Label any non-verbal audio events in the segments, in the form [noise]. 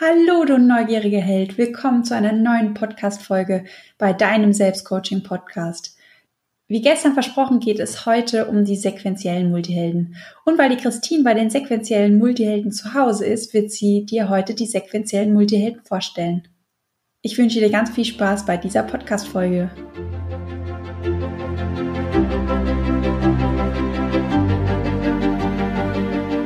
Hallo, du neugierige Held. Willkommen zu einer neuen Podcast-Folge bei deinem Selbstcoaching-Podcast. Wie gestern versprochen geht es heute um die sequentiellen Multihelden. Und weil die Christine bei den sequentiellen Multihelden zu Hause ist, wird sie dir heute die sequentiellen Multihelden vorstellen. Ich wünsche dir ganz viel Spaß bei dieser Podcast-Folge.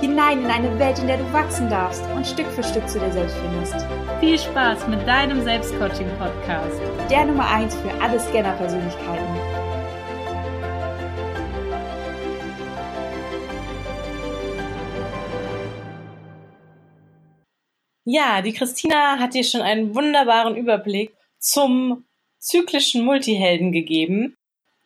hinein in eine Welt, in der du wachsen darfst und Stück für Stück zu dir selbst findest. Viel Spaß mit deinem Selbstcoaching-Podcast. Der Nummer 1 für alle Scanner-Persönlichkeiten. Ja, die Christina hat dir schon einen wunderbaren Überblick zum zyklischen Multihelden gegeben.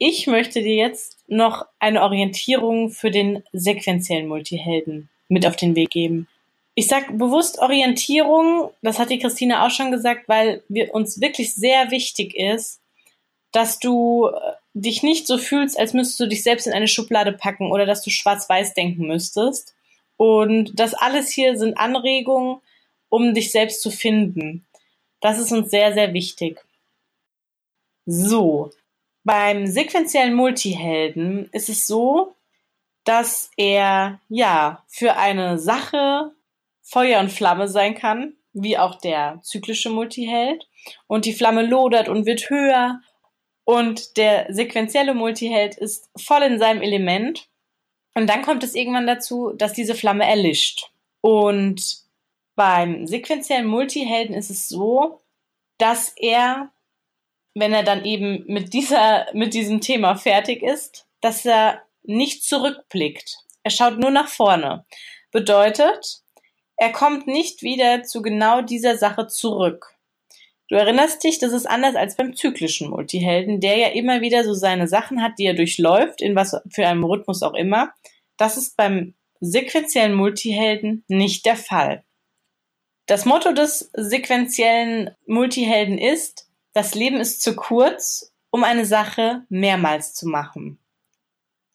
Ich möchte dir jetzt noch eine Orientierung für den sequenziellen Multihelden mit auf den Weg geben. Ich sag bewusst Orientierung, das hat die Christine auch schon gesagt, weil wir uns wirklich sehr wichtig ist, dass du äh, dich nicht so fühlst, als müsstest du dich selbst in eine Schublade packen oder dass du schwarz-weiß denken müsstest. Und das alles hier sind Anregungen, um dich selbst zu finden. Das ist uns sehr, sehr wichtig. So, beim sequenziellen Multihelden ist es so, dass er ja für eine Sache Feuer und Flamme sein kann, wie auch der zyklische Multiheld. Und die Flamme lodert und wird höher. Und der sequenzielle Multiheld ist voll in seinem Element. Und dann kommt es irgendwann dazu, dass diese Flamme erlischt. Und beim sequenziellen Multihelden ist es so, dass er wenn er dann eben mit dieser, mit diesem Thema fertig ist, dass er nicht zurückblickt. Er schaut nur nach vorne. Bedeutet, er kommt nicht wieder zu genau dieser Sache zurück. Du erinnerst dich, das ist anders als beim zyklischen Multihelden, der ja immer wieder so seine Sachen hat, die er durchläuft, in was für einem Rhythmus auch immer. Das ist beim sequenziellen Multihelden nicht der Fall. Das Motto des sequenziellen Multihelden ist, das Leben ist zu kurz, um eine Sache mehrmals zu machen.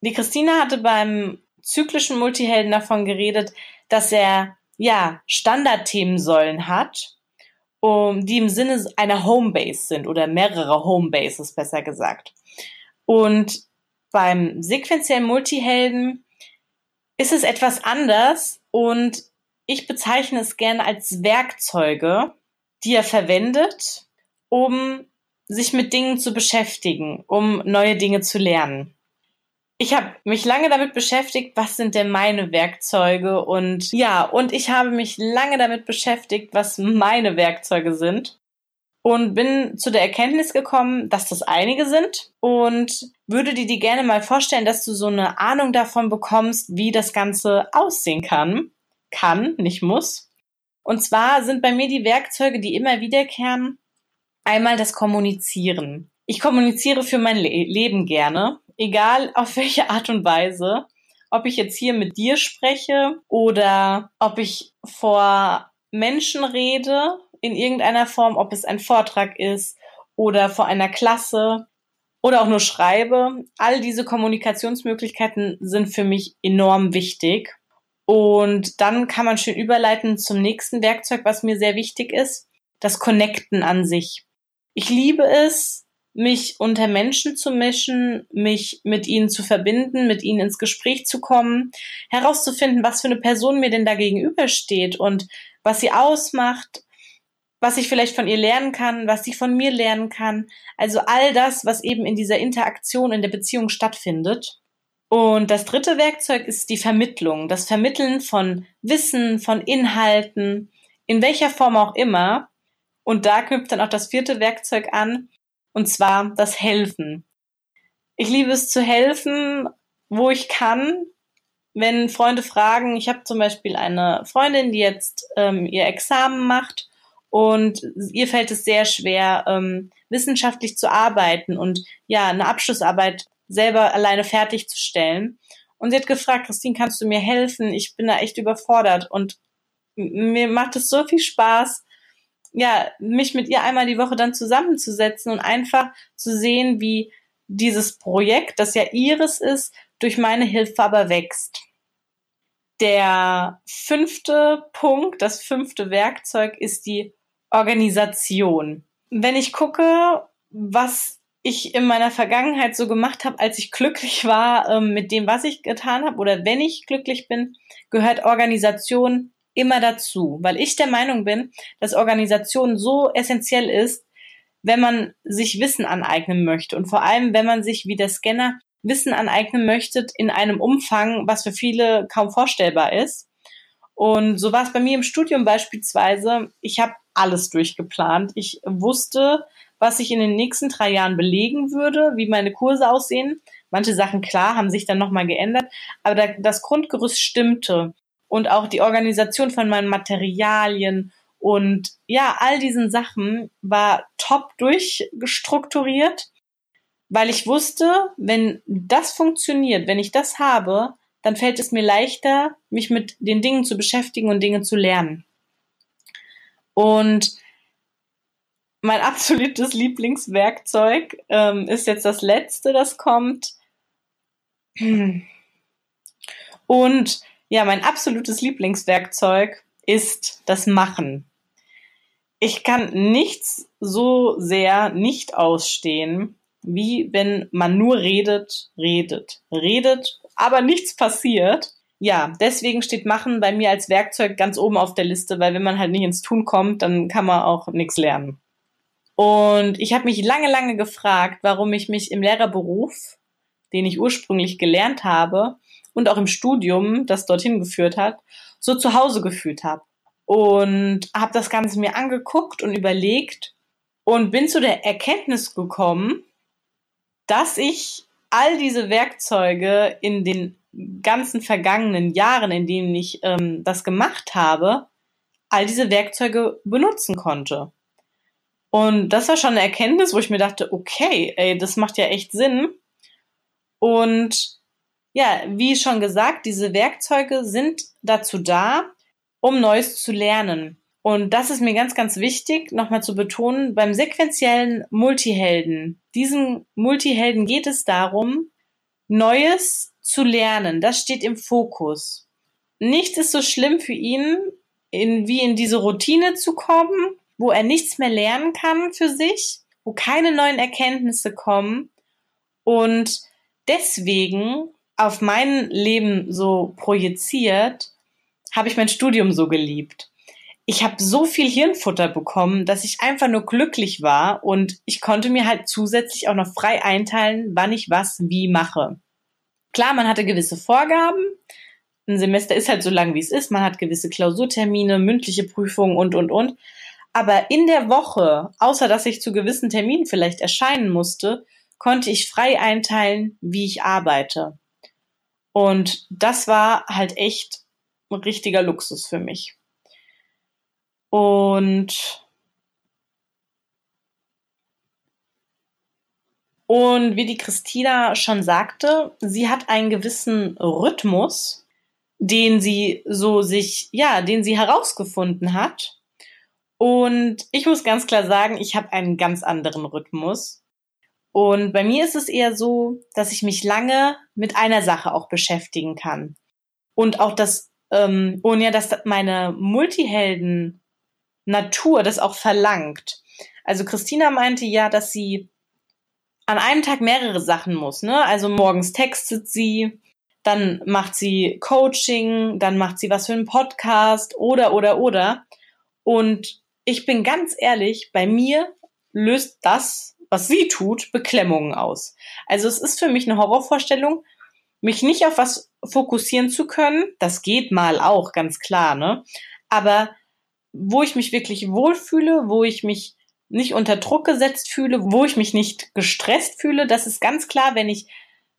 Die Christina hatte beim zyklischen Multihelden davon geredet, dass er ja Standardthemensäulen hat, um, die im Sinne einer Homebase sind oder mehrere Homebases besser gesagt. Und beim sequenziellen Multihelden ist es etwas anders und ich bezeichne es gerne als Werkzeuge, die er verwendet, um sich mit Dingen zu beschäftigen, um neue Dinge zu lernen. Ich habe mich lange damit beschäftigt, was sind denn meine Werkzeuge und ja, und ich habe mich lange damit beschäftigt, was meine Werkzeuge sind und bin zu der Erkenntnis gekommen, dass das einige sind und würde dir die gerne mal vorstellen, dass du so eine Ahnung davon bekommst, wie das Ganze aussehen kann. Kann, nicht muss. Und zwar sind bei mir die Werkzeuge, die immer wiederkehren, Einmal das Kommunizieren. Ich kommuniziere für mein Le Leben gerne, egal auf welche Art und Weise. Ob ich jetzt hier mit dir spreche oder ob ich vor Menschen rede in irgendeiner Form, ob es ein Vortrag ist oder vor einer Klasse oder auch nur schreibe. All diese Kommunikationsmöglichkeiten sind für mich enorm wichtig. Und dann kann man schön überleiten zum nächsten Werkzeug, was mir sehr wichtig ist, das Connecten an sich. Ich liebe es, mich unter Menschen zu mischen, mich mit ihnen zu verbinden, mit ihnen ins Gespräch zu kommen, herauszufinden, was für eine Person mir denn da gegenübersteht und was sie ausmacht, was ich vielleicht von ihr lernen kann, was sie von mir lernen kann. Also all das, was eben in dieser Interaktion, in der Beziehung stattfindet. Und das dritte Werkzeug ist die Vermittlung, das Vermitteln von Wissen, von Inhalten, in welcher Form auch immer, und da knüpft dann auch das vierte Werkzeug an, und zwar das Helfen. Ich liebe es zu helfen, wo ich kann. Wenn Freunde fragen, ich habe zum Beispiel eine Freundin, die jetzt ähm, ihr Examen macht und ihr fällt es sehr schwer, ähm, wissenschaftlich zu arbeiten und ja, eine Abschlussarbeit selber alleine fertigzustellen. Und sie hat gefragt, Christine, kannst du mir helfen? Ich bin da echt überfordert und mir macht es so viel Spaß, ja, mich mit ihr einmal die Woche dann zusammenzusetzen und einfach zu sehen, wie dieses Projekt, das ja ihres ist, durch meine Hilfe aber wächst. Der fünfte Punkt, das fünfte Werkzeug ist die Organisation. Wenn ich gucke, was ich in meiner Vergangenheit so gemacht habe, als ich glücklich war ähm, mit dem, was ich getan habe, oder wenn ich glücklich bin, gehört Organisation immer dazu, weil ich der Meinung bin, dass Organisation so essentiell ist, wenn man sich Wissen aneignen möchte und vor allem, wenn man sich wie der Scanner Wissen aneignen möchte in einem Umfang, was für viele kaum vorstellbar ist. Und so war es bei mir im Studium beispielsweise. Ich habe alles durchgeplant. Ich wusste, was ich in den nächsten drei Jahren belegen würde, wie meine Kurse aussehen. Manche Sachen, klar, haben sich dann nochmal geändert, aber das Grundgerüst stimmte. Und auch die Organisation von meinen Materialien und ja, all diesen Sachen war top durchgestrukturiert, weil ich wusste, wenn das funktioniert, wenn ich das habe, dann fällt es mir leichter, mich mit den Dingen zu beschäftigen und Dinge zu lernen. Und mein [laughs] absolutes Lieblingswerkzeug ähm, ist jetzt das letzte, das kommt. Und ja, mein absolutes Lieblingswerkzeug ist das Machen. Ich kann nichts so sehr nicht ausstehen, wie wenn man nur redet, redet, redet, aber nichts passiert. Ja, deswegen steht Machen bei mir als Werkzeug ganz oben auf der Liste, weil wenn man halt nicht ins Tun kommt, dann kann man auch nichts lernen. Und ich habe mich lange, lange gefragt, warum ich mich im Lehrerberuf, den ich ursprünglich gelernt habe, und auch im Studium, das dorthin geführt hat, so zu Hause gefühlt habe. Und habe das Ganze mir angeguckt und überlegt und bin zu der Erkenntnis gekommen, dass ich all diese Werkzeuge in den ganzen vergangenen Jahren, in denen ich ähm, das gemacht habe, all diese Werkzeuge benutzen konnte. Und das war schon eine Erkenntnis, wo ich mir dachte, okay, ey, das macht ja echt Sinn. Und ja, wie schon gesagt, diese Werkzeuge sind dazu da, um Neues zu lernen. Und das ist mir ganz, ganz wichtig, nochmal zu betonen, beim sequentiellen Multihelden, diesen Multihelden geht es darum, Neues zu lernen. Das steht im Fokus. Nichts ist so schlimm für ihn, in, wie in diese Routine zu kommen, wo er nichts mehr lernen kann für sich, wo keine neuen Erkenntnisse kommen. Und deswegen auf mein Leben so projiziert, habe ich mein Studium so geliebt. Ich habe so viel Hirnfutter bekommen, dass ich einfach nur glücklich war und ich konnte mir halt zusätzlich auch noch frei einteilen, wann ich was wie mache. Klar, man hatte gewisse Vorgaben. Ein Semester ist halt so lang, wie es ist. Man hat gewisse Klausurtermine, mündliche Prüfungen und, und, und. Aber in der Woche, außer dass ich zu gewissen Terminen vielleicht erscheinen musste, konnte ich frei einteilen, wie ich arbeite. Und das war halt echt ein richtiger Luxus für mich. Und Und wie die Christina schon sagte, sie hat einen gewissen Rhythmus, den sie so sich, ja, den sie herausgefunden hat. Und ich muss ganz klar sagen, ich habe einen ganz anderen Rhythmus. Und bei mir ist es eher so, dass ich mich lange mit einer Sache auch beschäftigen kann. Und auch das, ähm, und ja, dass meine Multihelden-Natur das auch verlangt. Also Christina meinte ja, dass sie an einem Tag mehrere Sachen muss, ne? Also morgens textet sie, dann macht sie Coaching, dann macht sie was für einen Podcast oder, oder, oder. Und ich bin ganz ehrlich, bei mir löst das was sie tut, Beklemmungen aus. Also es ist für mich eine Horrorvorstellung, mich nicht auf was fokussieren zu können. Das geht mal auch, ganz klar, ne? Aber wo ich mich wirklich wohlfühle, wo ich mich nicht unter Druck gesetzt fühle, wo ich mich nicht gestresst fühle, das ist ganz klar, wenn ich,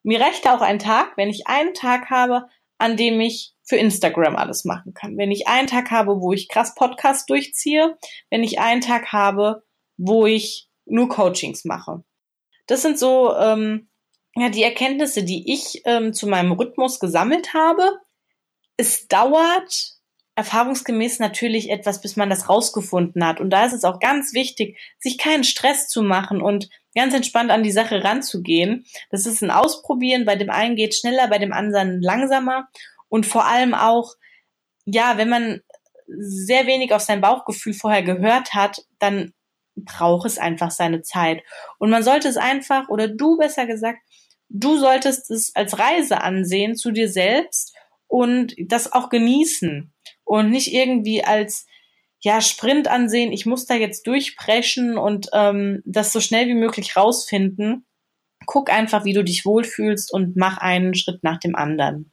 mir reicht auch ein Tag, wenn ich einen Tag habe, an dem ich für Instagram alles machen kann. Wenn ich einen Tag habe, wo ich krass Podcast durchziehe, wenn ich einen Tag habe, wo ich nur Coachings mache. Das sind so ähm, ja die Erkenntnisse, die ich ähm, zu meinem Rhythmus gesammelt habe. Es dauert erfahrungsgemäß natürlich etwas, bis man das rausgefunden hat. Und da ist es auch ganz wichtig, sich keinen Stress zu machen und ganz entspannt an die Sache ranzugehen. Das ist ein Ausprobieren. Bei dem einen geht schneller, bei dem anderen langsamer. Und vor allem auch, ja, wenn man sehr wenig auf sein Bauchgefühl vorher gehört hat, dann braucht es einfach seine Zeit. Und man sollte es einfach, oder du besser gesagt, du solltest es als Reise ansehen zu dir selbst und das auch genießen und nicht irgendwie als ja Sprint ansehen. Ich muss da jetzt durchbrechen und ähm, das so schnell wie möglich rausfinden. Guck einfach, wie du dich wohlfühlst und mach einen Schritt nach dem anderen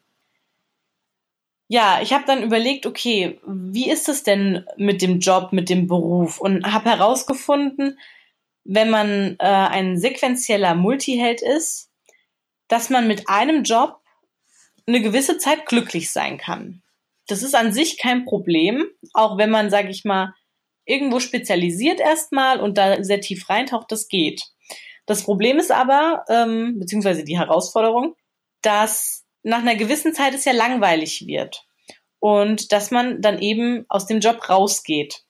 ja, ich habe dann überlegt, okay, wie ist es denn mit dem Job, mit dem Beruf? Und habe herausgefunden, wenn man äh, ein sequenzieller Multiheld ist, dass man mit einem Job eine gewisse Zeit glücklich sein kann. Das ist an sich kein Problem, auch wenn man, sage ich mal, irgendwo spezialisiert erstmal und da sehr tief reintaucht, das geht. Das Problem ist aber, ähm, beziehungsweise die Herausforderung, dass nach einer gewissen Zeit es ja langweilig wird und dass man dann eben aus dem Job rausgeht.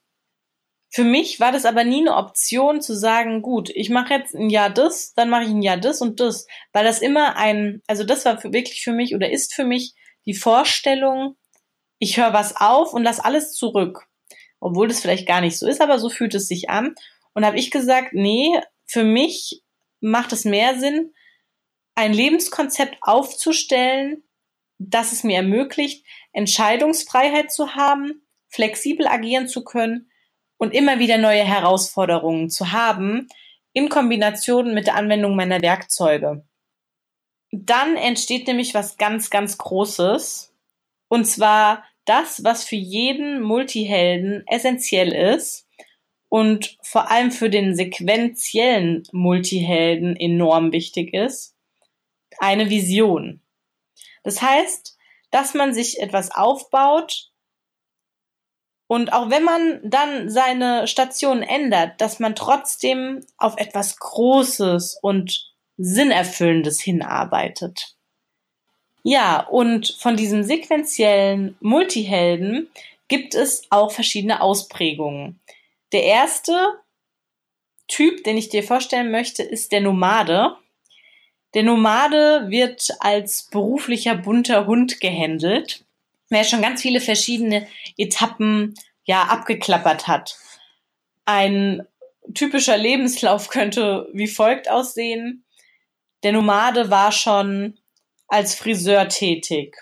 Für mich war das aber nie eine Option zu sagen, gut, ich mache jetzt ein Jahr das, dann mache ich ein Jahr das und das, weil das immer ein, also das war für, wirklich für mich oder ist für mich die Vorstellung, ich höre was auf und lass alles zurück. Obwohl das vielleicht gar nicht so ist, aber so fühlt es sich an. Und habe ich gesagt, nee, für mich macht es mehr Sinn, ein Lebenskonzept aufzustellen, das es mir ermöglicht, Entscheidungsfreiheit zu haben, flexibel agieren zu können und immer wieder neue Herausforderungen zu haben, in Kombination mit der Anwendung meiner Werkzeuge. Dann entsteht nämlich was ganz, ganz Großes. Und zwar das, was für jeden Multihelden essentiell ist und vor allem für den sequentiellen Multihelden enorm wichtig ist, eine Vision. Das heißt, dass man sich etwas aufbaut und auch wenn man dann seine Station ändert, dass man trotzdem auf etwas Großes und Sinnerfüllendes hinarbeitet. Ja, und von diesem sequentiellen Multihelden gibt es auch verschiedene Ausprägungen. Der erste Typ, den ich dir vorstellen möchte, ist der Nomade. Der Nomade wird als beruflicher bunter Hund gehandelt, der schon ganz viele verschiedene Etappen ja abgeklappert hat. Ein typischer Lebenslauf [laughs] könnte wie folgt aussehen. Der Nomade war schon als Friseur tätig.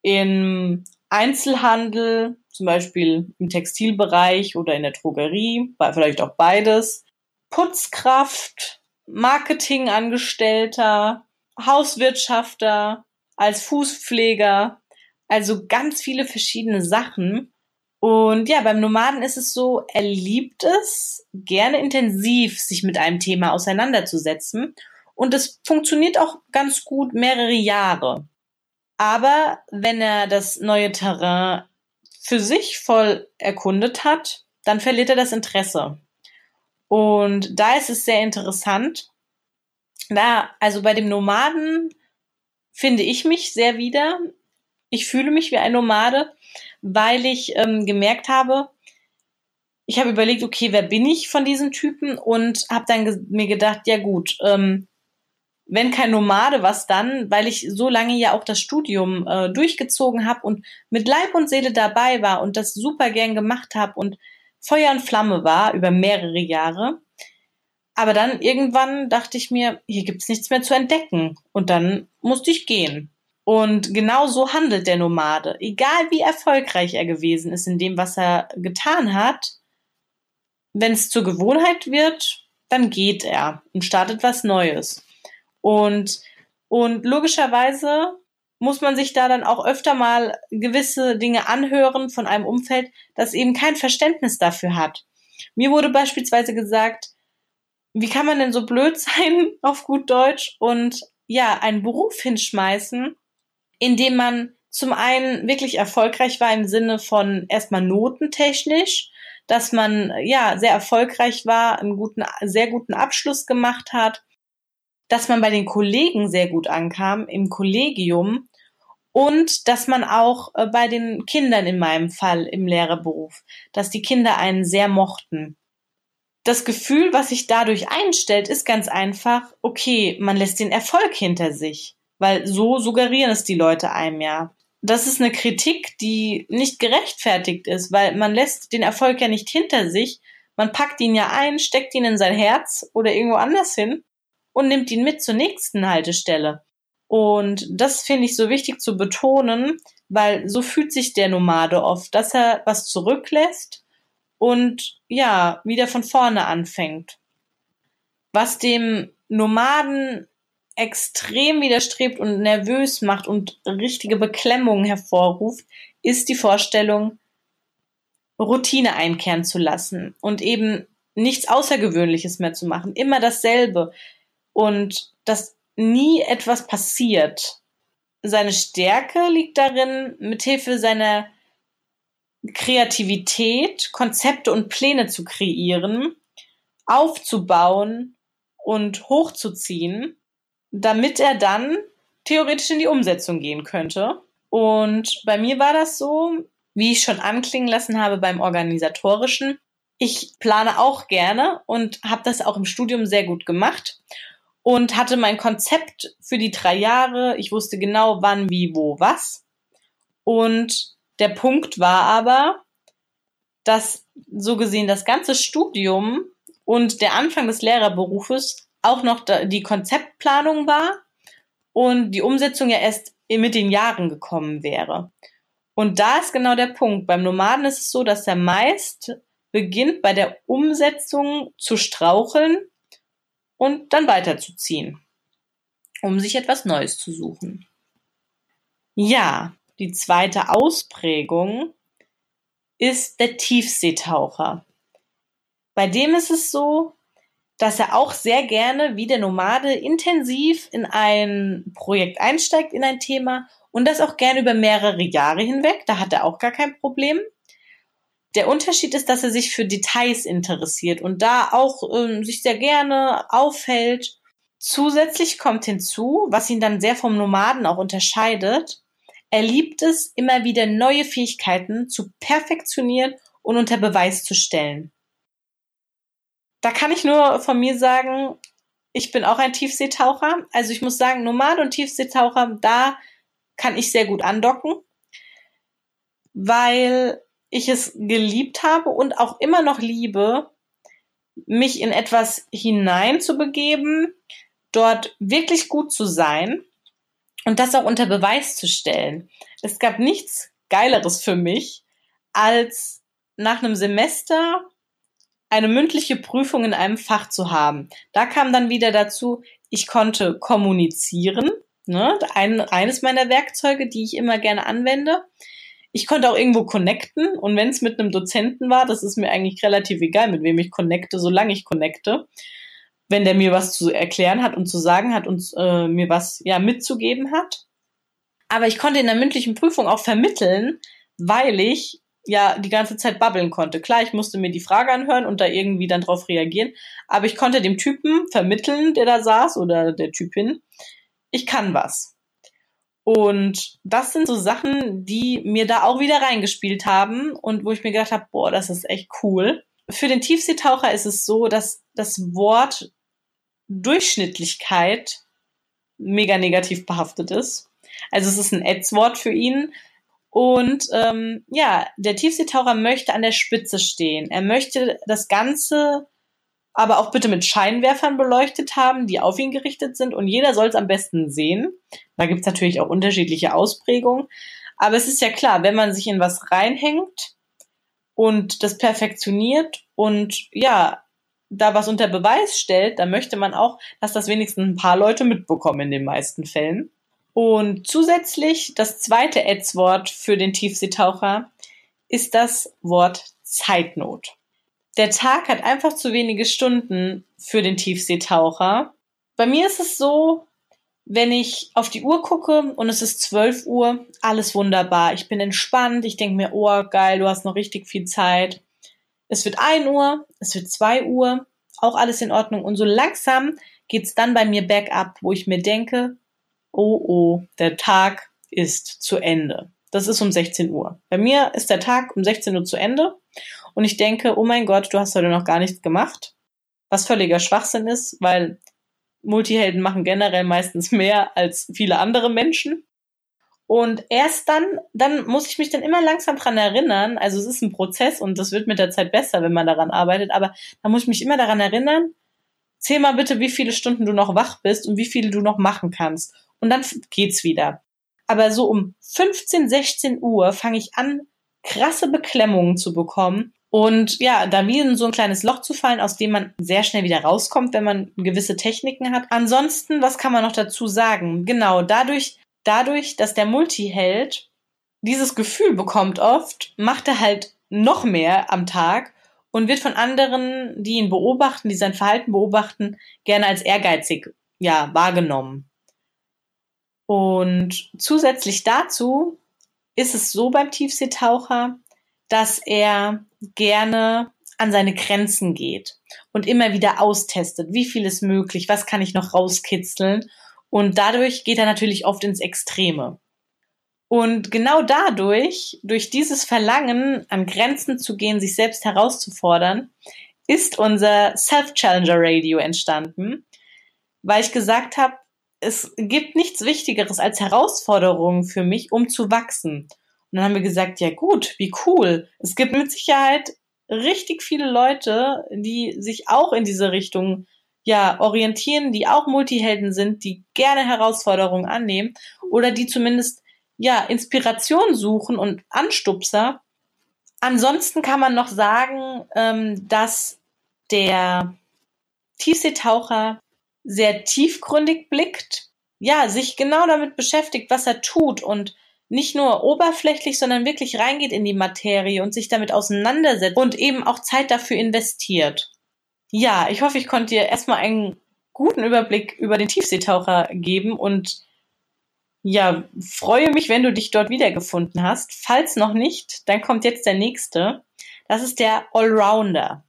Im Einzelhandel, zum Beispiel im Textilbereich oder in der Drogerie, vielleicht auch beides. Putzkraft, Marketingangestellter, Hauswirtschafter, als Fußpfleger, also ganz viele verschiedene Sachen. Und ja, beim Nomaden ist es so, er liebt es, gerne intensiv sich mit einem Thema auseinanderzusetzen. Und es funktioniert auch ganz gut mehrere Jahre. Aber wenn er das neue Terrain für sich voll erkundet hat, dann verliert er das Interesse. Und da ist es sehr interessant. Da, also bei dem Nomaden finde ich mich sehr wieder. Ich fühle mich wie ein Nomade, weil ich ähm, gemerkt habe, ich habe überlegt, okay, wer bin ich von diesen Typen und habe dann ge mir gedacht, ja gut, ähm, wenn kein Nomade, was dann? Weil ich so lange ja auch das Studium äh, durchgezogen habe und mit Leib und Seele dabei war und das super gern gemacht habe und Feuer und Flamme war über mehrere Jahre. Aber dann irgendwann dachte ich mir, hier gibt's nichts mehr zu entdecken. Und dann musste ich gehen. Und genau so handelt der Nomade. Egal wie erfolgreich er gewesen ist in dem, was er getan hat, wenn es zur Gewohnheit wird, dann geht er und startet was Neues. Und, und logischerweise muss man sich da dann auch öfter mal gewisse Dinge anhören von einem Umfeld, das eben kein Verständnis dafür hat. Mir wurde beispielsweise gesagt, wie kann man denn so blöd [laughs] sein auf gut Deutsch und ja, einen Beruf hinschmeißen, in dem man zum einen wirklich erfolgreich war im Sinne von erstmal notentechnisch, dass man ja sehr erfolgreich war, einen guten, sehr guten Abschluss gemacht hat, dass man bei den Kollegen sehr gut ankam im Kollegium und dass man auch äh, bei den Kindern in meinem Fall im Lehrerberuf, dass die Kinder einen sehr mochten. Das Gefühl, was sich dadurch einstellt, ist ganz einfach, okay, man lässt den Erfolg hinter sich, weil so suggerieren es die Leute einem ja. Das ist eine Kritik, die nicht gerechtfertigt ist, weil man lässt den Erfolg ja nicht hinter sich, man packt ihn ja ein, steckt ihn in sein Herz oder irgendwo anders hin und nimmt ihn mit zur nächsten Haltestelle. Und das finde ich so wichtig zu betonen, weil so fühlt sich der Nomade oft, dass er was zurücklässt und ja, wieder von vorne anfängt. Was dem Nomaden extrem widerstrebt und nervös macht und richtige Beklemmungen hervorruft, ist die Vorstellung, Routine einkehren zu lassen und eben nichts Außergewöhnliches mehr zu machen, immer dasselbe und das nie etwas passiert. Seine Stärke liegt darin, mithilfe seiner Kreativität Konzepte und Pläne zu kreieren, aufzubauen und hochzuziehen, damit er dann theoretisch in die Umsetzung gehen könnte. Und bei mir war das so, wie ich schon anklingen lassen habe beim organisatorischen. Ich plane auch gerne und habe das auch im Studium sehr gut gemacht und hatte mein Konzept für die drei Jahre. Ich wusste genau, wann, wie, wo, was. Und der Punkt war aber, dass so gesehen das ganze Studium und der Anfang des Lehrerberufes auch noch die Konzeptplanung war und die Umsetzung ja erst mit den Jahren gekommen wäre. Und da ist genau der Punkt. Beim Nomaden ist es so, dass er meist beginnt bei der Umsetzung zu straucheln und dann weiterzuziehen, um sich etwas Neues zu suchen. Ja, die zweite Ausprägung ist der Tiefseetaucher. Bei dem ist es so, dass er auch sehr gerne wie der Nomade intensiv in ein Projekt einsteigt, in ein Thema und das auch gerne über mehrere Jahre hinweg. Da hat er auch gar kein Problem. Der Unterschied ist, dass er sich für Details interessiert und da auch ähm, sich sehr gerne aufhält. Zusätzlich kommt hinzu, was ihn dann sehr vom Nomaden auch unterscheidet, er liebt es, immer wieder neue Fähigkeiten zu perfektionieren und unter Beweis zu stellen. Da kann ich nur von mir sagen, ich bin auch ein Tiefseetaucher. Also ich muss sagen, Nomade und Tiefseetaucher, da kann ich sehr gut andocken, weil ich es geliebt habe und auch immer noch liebe, mich in etwas hineinzubegeben, dort wirklich gut zu sein und das auch unter Beweis zu stellen. Es gab nichts Geileres für mich, als nach einem Semester eine mündliche Prüfung in einem Fach zu haben. Da kam dann wieder dazu, ich konnte kommunizieren, ne, ein, eines meiner Werkzeuge, die ich immer gerne anwende. Ich konnte auch irgendwo connecten und wenn es mit einem Dozenten war, das ist mir eigentlich relativ egal, mit wem ich connecte, solange ich connecte. Wenn der mir was zu erklären hat und zu sagen hat und äh, mir was ja mitzugeben hat. Aber ich konnte in der mündlichen Prüfung auch vermitteln, weil ich ja die ganze Zeit babbeln konnte. Klar, ich musste mir die Frage anhören und da irgendwie dann drauf reagieren, aber ich konnte dem Typen vermitteln, der da saß oder der Typin, ich kann was. Und das sind so Sachen, die mir da auch wieder reingespielt haben und wo ich mir gedacht habe, boah, das ist echt cool. Für den Tiefseetaucher ist es so, dass das Wort Durchschnittlichkeit mega negativ behaftet ist. Also es ist ein Ads-Wort für ihn. Und ähm, ja, der Tiefseetaucher möchte an der Spitze stehen. Er möchte das Ganze aber auch bitte mit Scheinwerfern beleuchtet haben, die auf ihn gerichtet sind und jeder soll es am besten sehen. Da gibt es natürlich auch unterschiedliche Ausprägungen. Aber es ist ja klar, wenn man sich in was reinhängt und das perfektioniert und ja, da was unter Beweis stellt, dann möchte man auch, dass das wenigstens ein paar Leute mitbekommen in den meisten Fällen. Und zusätzlich das zweite Ads-Wort für den Tiefseetaucher ist das Wort Zeitnot der Tag hat einfach zu wenige Stunden für den Tiefseetaucher. Bei mir ist es so, wenn ich auf die Uhr gucke und es ist 12 Uhr, alles wunderbar. Ich bin entspannt, ich denke mir, oh geil, du hast noch richtig viel Zeit. Es wird 1 Uhr, es wird 2 Uhr, auch alles in Ordnung. Und so langsam geht's dann bei mir bergab, wo ich mir denke, oh oh, der Tag ist zu Ende. Das ist um 16 Uhr. Bei mir ist der Tag um 16 Uhr zu Ende und ich denke, oh mein Gott, du hast heute noch gar nichts gemacht. Was völliger Schwachsinn ist, weil Multihelden machen generell meistens [laughs] mehr als viele andere Menschen. Und erst dann, dann muss ich mich dann immer langsam dran erinnern. Also es ist ein Prozess und das wird mit der Zeit besser, wenn man daran arbeitet. Aber da muss ich mich immer daran erinnern. Zähl mal bitte, wie viele Stunden du noch wach bist und wie viele du noch machen kannst. Und dann geht's wieder. Aber so um 15, 16 Uhr fange ich an, krasse Beklemmungen zu bekommen und ja, da wie in so ein kleines Loch zu fallen, aus dem man sehr schnell wieder rauskommt, wenn man gewisse Techniken hat. Ansonsten, was kann man noch dazu sagen? Genau, dadurch, dadurch, dass der Multiheld dieses Gefühl bekommt oft, macht er halt noch mehr am Tag und wird von anderen, die ihn beobachten, die sein Verhalten beobachten, gerne als ehrgeizig, ja, wahrgenommen. Und zusätzlich dazu ist es so beim Tiefseetaucher, dass er gerne an seine Grenzen geht und immer wieder austestet, wie viel ist möglich, was kann ich noch rauskitzeln. Und dadurch geht er natürlich oft ins Extreme. Und genau dadurch, durch dieses Verlangen, an Grenzen zu gehen, sich selbst herauszufordern, ist unser Self-Challenger Radio entstanden, weil ich gesagt habe, es gibt nichts Wichtigeres als Herausforderungen für mich, um zu wachsen. Und dann haben wir gesagt, ja gut, wie cool. Es gibt mit Sicherheit richtig viele Leute, die sich auch in diese Richtung ja orientieren, die auch Multihelden sind, die gerne Herausforderungen annehmen oder die zumindest ja Inspiration suchen und Anstupser. Ansonsten kann man noch sagen, ähm, dass der Tiefseetaucher sehr tiefgründig blickt, ja, sich genau damit beschäftigt, was er tut und nicht nur oberflächlich, sondern wirklich reingeht in die Materie und sich damit auseinandersetzt und eben auch Zeit dafür investiert. Ja, ich hoffe, ich konnte dir erstmal einen guten Überblick über den Tiefseetaucher geben und ja, freue mich, wenn du dich dort wiedergefunden hast. Falls noch nicht, dann kommt jetzt der nächste. Das ist der Allrounder.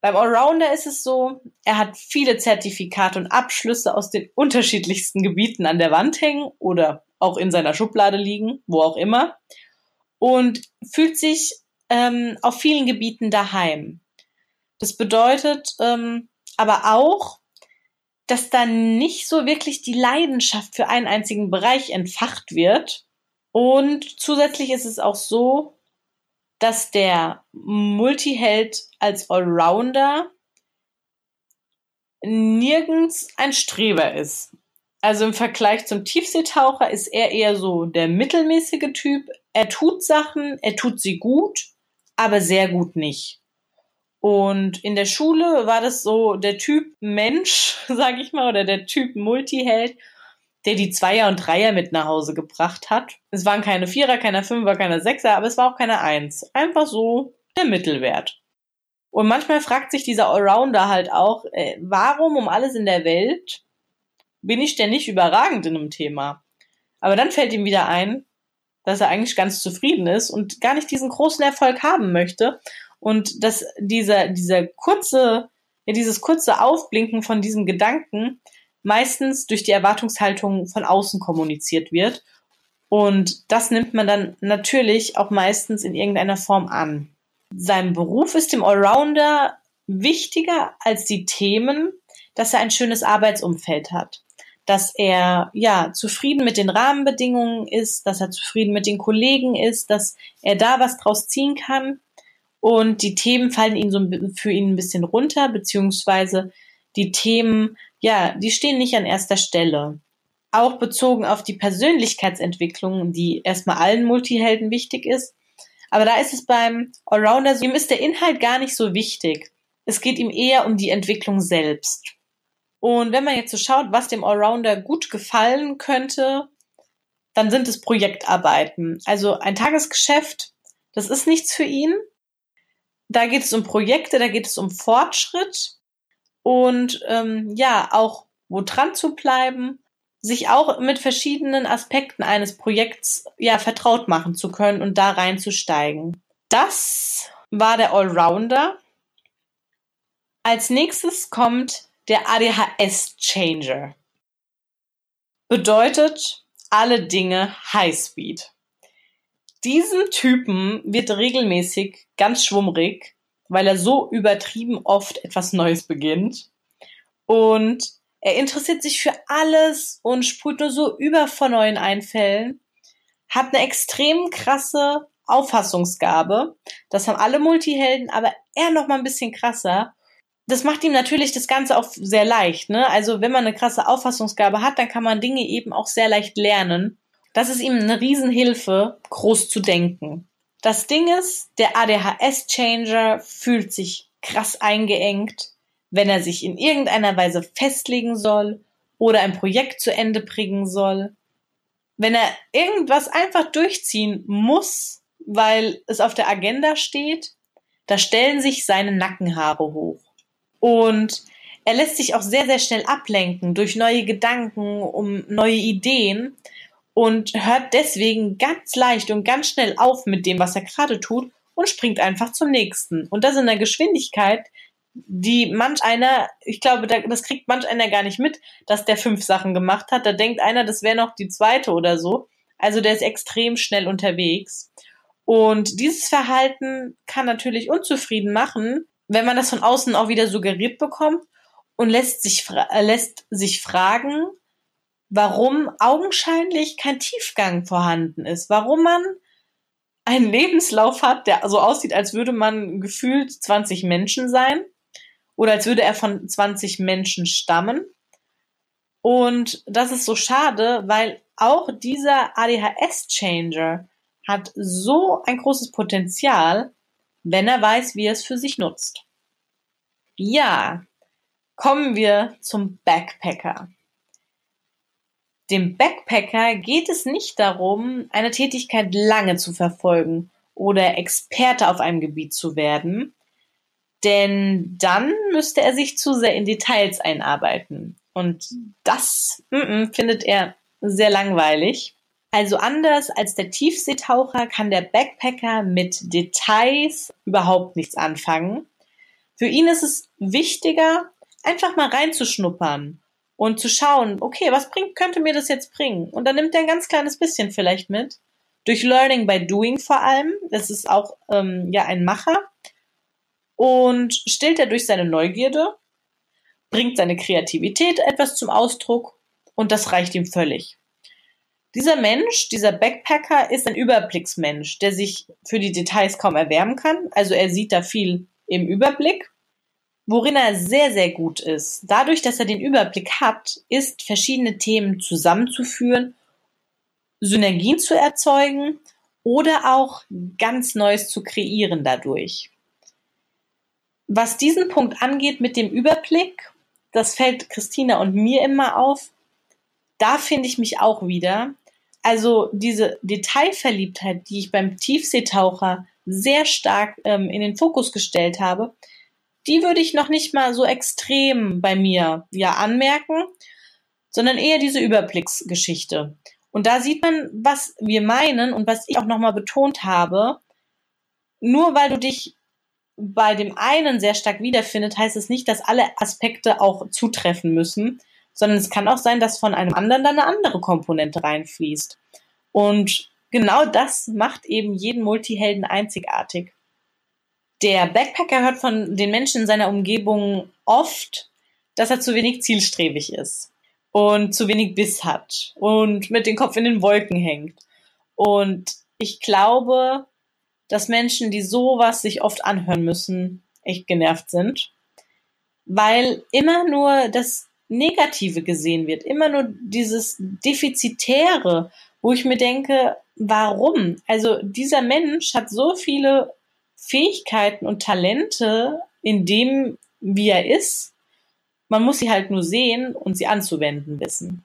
Beim Allrounder ist es so, er hat viele Zertifikate und Abschlüsse aus den unterschiedlichsten Gebieten an der Wand hängen oder auch in seiner Schublade liegen, wo auch immer, und fühlt sich ähm, auf vielen Gebieten daheim. Das bedeutet ähm, aber auch, dass da nicht so wirklich die Leidenschaft für einen einzigen Bereich entfacht wird. Und zusätzlich ist es auch so, dass der Multiheld als Allrounder nirgends ein Streber ist. Also im Vergleich zum Tiefseetaucher ist er eher so der mittelmäßige Typ. Er tut Sachen, er tut sie gut, aber sehr gut nicht. Und in der Schule war das so der Typ Mensch, [laughs] sag ich mal, oder der Typ Multiheld, der die Zweier und Dreier mit nach Hause gebracht hat. Es waren keine Vierer, keine Fünfer, keine Sechser, aber es war auch keine Eins. Einfach so der Mittelwert. Und manchmal fragt sich dieser Allrounder halt auch, äh, warum um alles in der Welt bin ich denn nicht überragend in einem Thema? Aber dann fällt ihm wieder ein, dass er eigentlich ganz zufrieden ist und gar nicht diesen großen Erfolg haben möchte und dass dieser, dieser kurze, ja, dieses kurze Aufblinken von diesem Gedanken meistens durch die Erwartungshaltung von außen kommuniziert wird. Und das nimmt man dann natürlich auch meistens in irgendeiner Form an. Sein Beruf ist dem Allrounder wichtiger als die Themen, dass er ein schönes Arbeitsumfeld hat dass er ja zufrieden mit den Rahmenbedingungen ist, dass er zufrieden mit den Kollegen ist, dass er da was draus ziehen kann. Und die Themen fallen ihm so für ihn ein bisschen runter, beziehungsweise die Themen, ja, die stehen nicht an erster Stelle. Auch bezogen auf die Persönlichkeitsentwicklung, die erstmal allen Multihelden wichtig ist. Aber da ist es beim Allrounder, ihm ist der Inhalt gar nicht so wichtig. Es geht ihm eher um die Entwicklung selbst. Und wenn man jetzt so schaut, was dem Allrounder gut gefallen könnte, dann sind es Projektarbeiten. Also ein Tagesgeschäft, das ist nichts für ihn. Da geht es um Projekte, da geht es um Fortschritt und ähm, ja, auch wo dran zu bleiben sich auch mit verschiedenen Aspekten eines Projekts ja vertraut machen zu können und da reinzusteigen. Das war der Allrounder. Als nächstes kommt der ADHS-Changer. Bedeutet alle Dinge Highspeed. Diesen Typen wird regelmäßig ganz schwummrig, weil er so übertrieben oft etwas Neues beginnt. Und er interessiert sich für alles und sprüht nur so über von neuen Einfällen, hat eine extrem krasse Auffassungsgabe. Das haben alle Multihelden, aber er noch mal ein bisschen krasser. Das macht ihm natürlich das Ganze auch sehr leicht. Ne? Also wenn man eine krasse Auffassungsgabe hat, dann kann man Dinge eben auch sehr leicht lernen. Das ist ihm eine Riesenhilfe, groß zu denken. Das Ding ist, der ADHS-Changer fühlt sich krass eingeengt, wenn er sich in irgendeiner Weise festlegen soll oder ein Projekt zu Ende bringen soll. Wenn er irgendwas einfach durchziehen muss, weil es auf der Agenda steht, da stellen sich seine Nackenhaare hoch. Und er lässt sich auch sehr, sehr schnell ablenken durch neue Gedanken, um neue Ideen und hört deswegen ganz leicht und ganz schnell auf mit dem, was er gerade tut und springt einfach zum nächsten. Und das in einer Geschwindigkeit, die manch einer, ich glaube, das kriegt manch einer gar nicht mit, dass der fünf Sachen gemacht hat. Da denkt einer, das wäre noch die zweite oder so. Also der ist extrem schnell unterwegs. Und dieses Verhalten kann natürlich unzufrieden machen, wenn man das von außen auch wieder suggeriert bekommt und lässt sich, äh, lässt sich fragen, warum augenscheinlich kein Tiefgang vorhanden ist, warum man einen Lebenslauf hat, der so aussieht, als würde man gefühlt 20 Menschen sein oder als würde er von 20 Menschen stammen. Und das ist so schade, weil auch dieser ADHS-Changer hat so ein großes Potenzial, wenn er weiß, wie er es für sich nutzt. Ja, kommen wir zum Backpacker. Dem Backpacker geht es nicht darum, eine Tätigkeit lange zu verfolgen oder Experte auf einem Gebiet zu werden, denn dann müsste er sich zu sehr in Details einarbeiten. Und das mm -mm, findet er sehr langweilig. Also anders als der Tiefseetaucher kann der Backpacker mit Details überhaupt nichts anfangen. Für ihn ist es wichtiger, einfach mal reinzuschnuppern und zu schauen, okay, was bringt, könnte mir das jetzt bringen? Und dann nimmt er ein ganz kleines bisschen vielleicht mit. Durch Learning by Doing vor allem. Das ist auch ähm, ja ein Macher und stillt er durch seine Neugierde, bringt seine Kreativität etwas zum Ausdruck und das reicht ihm völlig. Dieser Mensch, dieser Backpacker ist ein Überblicksmensch, der sich für die Details kaum erwärmen kann. Also er sieht da viel im Überblick. Worin er sehr, sehr gut ist, dadurch, dass er den Überblick hat, ist verschiedene Themen zusammenzuführen, Synergien zu erzeugen oder auch ganz Neues zu kreieren dadurch. Was diesen Punkt angeht mit dem Überblick, das fällt Christina und mir immer auf, da finde ich mich auch wieder. Also diese Detailverliebtheit, die ich beim Tiefseetaucher sehr stark ähm, in den Fokus gestellt habe, die würde ich noch nicht mal so extrem bei mir ja anmerken, sondern eher diese Überblicksgeschichte. Und da sieht man, was wir meinen und was ich auch nochmal betont habe. Nur weil du dich bei dem einen sehr stark wiederfindet, heißt es nicht, dass alle Aspekte auch zutreffen müssen, sondern es kann auch sein, dass von einem anderen dann eine andere Komponente reinfließt. Und genau das macht eben jeden Multihelden einzigartig. Der Backpacker hört von den Menschen in seiner Umgebung oft, dass er zu wenig zielstrebig ist und zu wenig Biss hat und mit dem Kopf in den Wolken hängt. Und ich glaube, dass Menschen, die sowas sich oft anhören müssen, echt genervt sind, weil immer nur das Negative gesehen wird, immer nur dieses Defizitäre, wo ich mir denke, warum? Also dieser Mensch hat so viele Fähigkeiten und Talente in dem, wie er ist. Man muss sie halt nur sehen und sie anzuwenden wissen.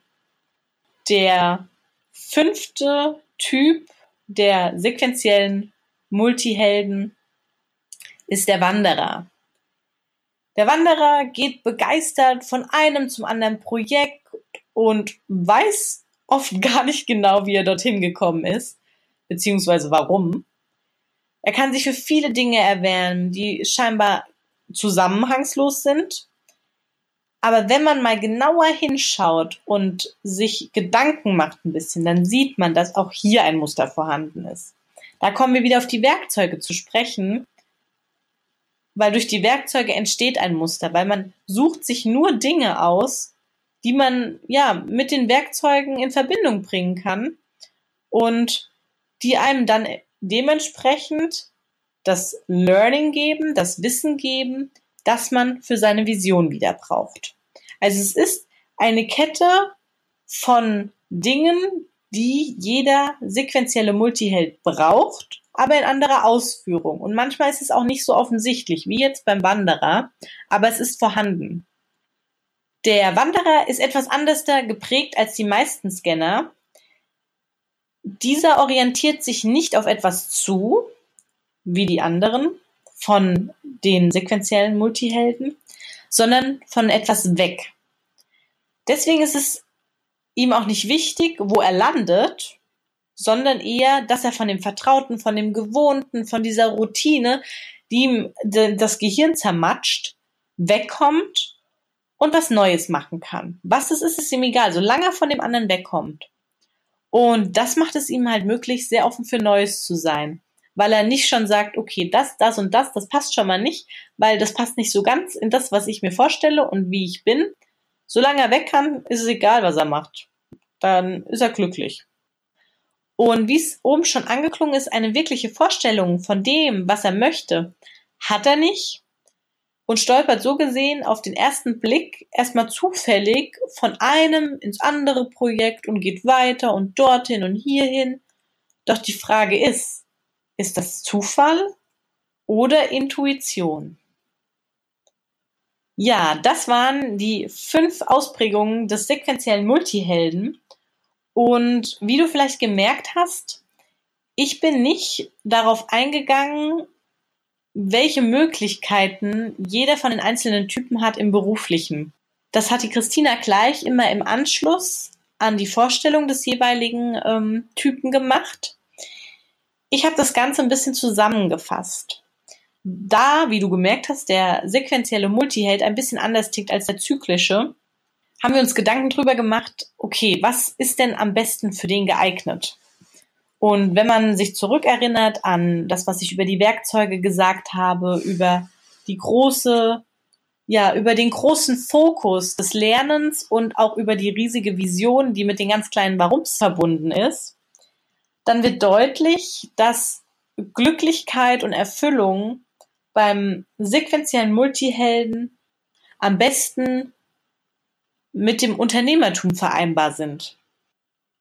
Der fünfte Typ der sequentiellen Multihelden ist der Wanderer. Der Wanderer geht begeistert von einem zum anderen Projekt und weiß oft [laughs] gar nicht genau, wie er dorthin gekommen ist, beziehungsweise warum. Er kann sich für viele Dinge erwähnen, die scheinbar zusammenhangslos sind. Aber wenn man mal genauer hinschaut und sich Gedanken macht ein bisschen, dann sieht man, dass auch hier ein Muster vorhanden ist. Da kommen wir wieder auf die Werkzeuge zu sprechen, weil durch die Werkzeuge entsteht ein Muster, weil man sucht sich nur Dinge aus, die man ja mit den Werkzeugen in Verbindung bringen kann und die einem dann dementsprechend das Learning geben, das Wissen geben, das man für seine Vision wieder braucht. Also es ist eine Kette von Dingen, die jeder sequentielle Multiheld braucht, aber in anderer Ausführung. Und manchmal ist es auch nicht so offensichtlich, wie jetzt beim Wanderer, aber es ist vorhanden. Der Wanderer ist etwas anders geprägt als die meisten Scanner. Dieser orientiert sich nicht auf etwas zu, wie die anderen von den sequentiellen Multihelden, sondern von etwas weg. Deswegen ist es ihm auch nicht wichtig, wo er landet, sondern eher, dass er von dem Vertrauten, von dem Gewohnten, von dieser Routine, die ihm das Gehirn zermatscht, wegkommt und was Neues machen kann. Was es ist, ist ihm egal, solange er von dem anderen wegkommt. Und das macht es ihm halt möglich, sehr offen für Neues zu sein. Weil er nicht schon sagt, okay, das, das und das, das passt schon mal nicht, weil das passt nicht so ganz in das, was ich mir vorstelle und wie ich bin, Solange er weg kann, ist es egal, was er macht. Dann ist er glücklich. Und wie es oben schon angeklungen ist, eine wirkliche Vorstellung von dem, was er möchte, hat er nicht und stolpert so gesehen auf den ersten Blick erstmal zufällig von einem ins andere Projekt und geht weiter und dorthin und hierhin. Doch die Frage ist, ist das Zufall oder Intuition? Ja, das waren die fünf Ausprägungen des sequentiellen Multihelden. Und wie du vielleicht gemerkt hast, ich bin nicht darauf eingegangen, welche Möglichkeiten jeder von den einzelnen Typen hat im beruflichen. Das hat die Christina gleich immer im Anschluss an die Vorstellung des jeweiligen ähm, Typen gemacht. Ich habe das Ganze ein bisschen zusammengefasst da, wie du gemerkt hast, der sequentielle Multiheld ein bisschen anders tickt als der zyklische, haben wir uns Gedanken drüber gemacht, okay, was ist denn am besten für den geeignet? Und wenn man sich zurückerinnert an das, was ich über die Werkzeuge gesagt habe, über die große, ja, über den großen Fokus des Lernens und auch über die riesige Vision, die mit den ganz kleinen Warums verbunden ist, dann wird deutlich, dass Glücklichkeit und Erfüllung beim sequentiellen Multihelden am besten mit dem Unternehmertum vereinbar sind.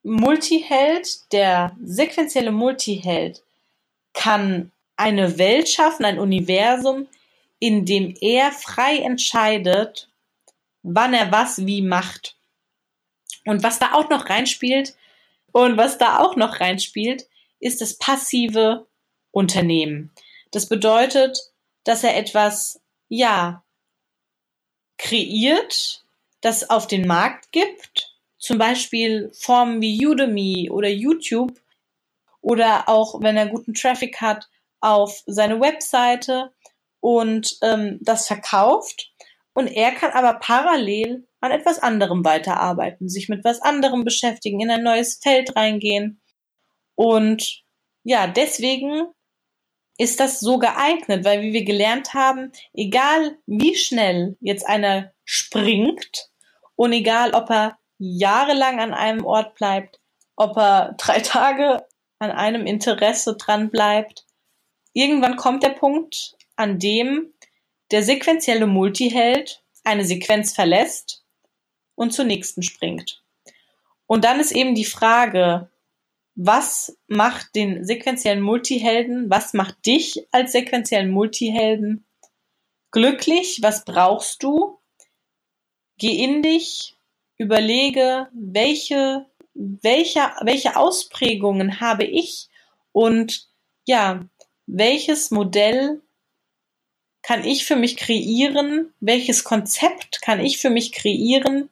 Multiheld, der sequentielle Multiheld, kann eine Welt schaffen, ein Universum, in dem er frei entscheidet, wann er was wie macht. Und was da auch noch reinspielt, und was da auch noch reinspielt, ist das passive Unternehmen. Das bedeutet, dass er etwas, ja, kreiert, das auf den Markt gibt, zum Beispiel Formen wie Udemy oder YouTube oder auch, wenn er guten Traffic hat, auf seine Webseite und ähm, das verkauft. Und er kann aber parallel an etwas anderem weiterarbeiten, sich mit was anderem beschäftigen, in ein neues Feld reingehen. Und ja, deswegen ist das so geeignet, weil wie wir gelernt haben, egal wie schnell jetzt einer springt und egal ob er jahrelang an einem Ort bleibt, ob er [laughs] drei Tage an einem Interesse dran bleibt, irgendwann kommt der Punkt, an dem der sequentielle Multiheld eine Sequenz verlässt und zur nächsten springt. Und dann ist eben die Frage, was macht den sequentiellen Multihelden, was macht dich als sequentiellen Multihelden glücklich, was brauchst du? Geh in dich, überlege, welche, welche, welche Ausprägungen habe ich und ja, welches Modell kann ich für mich kreieren, welches Konzept kann ich für mich kreieren,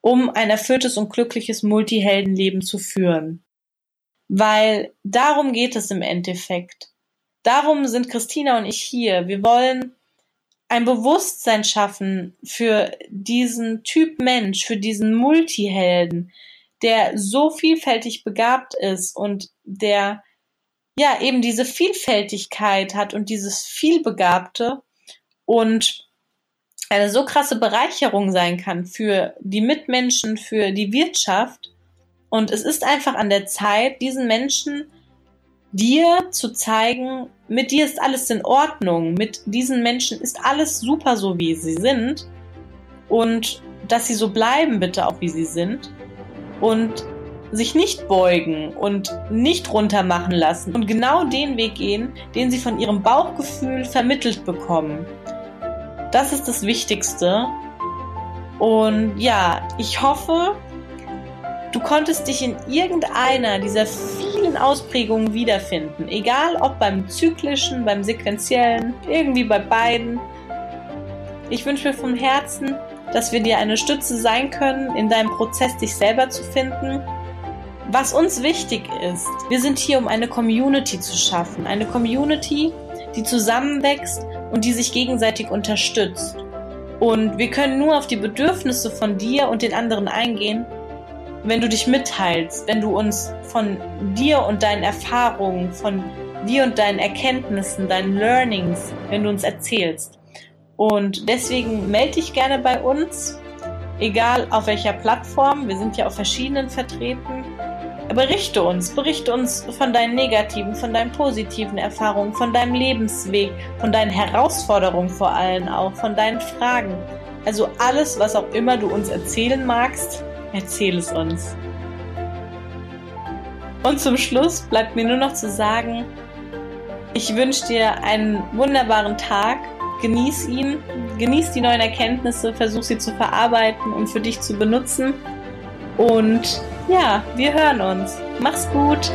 um ein erfülltes und glückliches Multiheldenleben zu führen. Weil darum geht es im Endeffekt. Darum sind Christina und ich hier. Wir wollen ein Bewusstsein schaffen für diesen Typ Mensch, für diesen Multihelden, der so vielfältig begabt ist und der ja eben diese Vielfältigkeit hat und dieses vielbegabte und eine so krasse Bereicherung sein kann für die Mitmenschen, für die Wirtschaft. Und es ist einfach an der Zeit, diesen Menschen dir zu zeigen, mit dir ist alles in Ordnung, mit diesen Menschen ist alles super so, wie sie sind und dass sie so bleiben, bitte auch wie sie sind und sich nicht beugen und nicht runtermachen lassen und genau den Weg gehen, den sie von ihrem Bauchgefühl vermittelt bekommen. Das ist das Wichtigste. Und ja, ich hoffe, konntest dich in irgendeiner dieser vielen Ausprägungen wiederfinden. Egal ob beim zyklischen, beim sequentiellen, irgendwie bei beiden. Ich wünsche mir vom Herzen, dass wir dir eine Stütze sein können, in deinem Prozess dich selber zu finden. Was uns wichtig ist, wir sind hier, um eine Community zu schaffen. Eine Community, die zusammenwächst und die sich gegenseitig unterstützt. Und wir können nur auf die Bedürfnisse von dir und den anderen eingehen, wenn du dich mitteilst, wenn du uns von dir und deinen Erfahrungen, von dir und deinen Erkenntnissen, deinen Learnings, wenn du uns erzählst. Und deswegen melde dich gerne bei uns, egal auf welcher Plattform. Wir sind ja auf verschiedenen vertreten. Berichte uns, berichte uns von deinen negativen, von deinen positiven Erfahrungen, von deinem Lebensweg, von deinen Herausforderungen vor allem auch, von deinen Fragen. Also alles, was auch immer du uns erzählen magst, erzähl es uns. Und zum Schluss bleibt mir nur noch zu sagen, ich wünsche dir einen wunderbaren Tag genieß ihn, genieß die neuen Erkenntnisse, versuch sie zu verarbeiten und für dich zu benutzen. Und ja, wir hören uns. Mach's gut.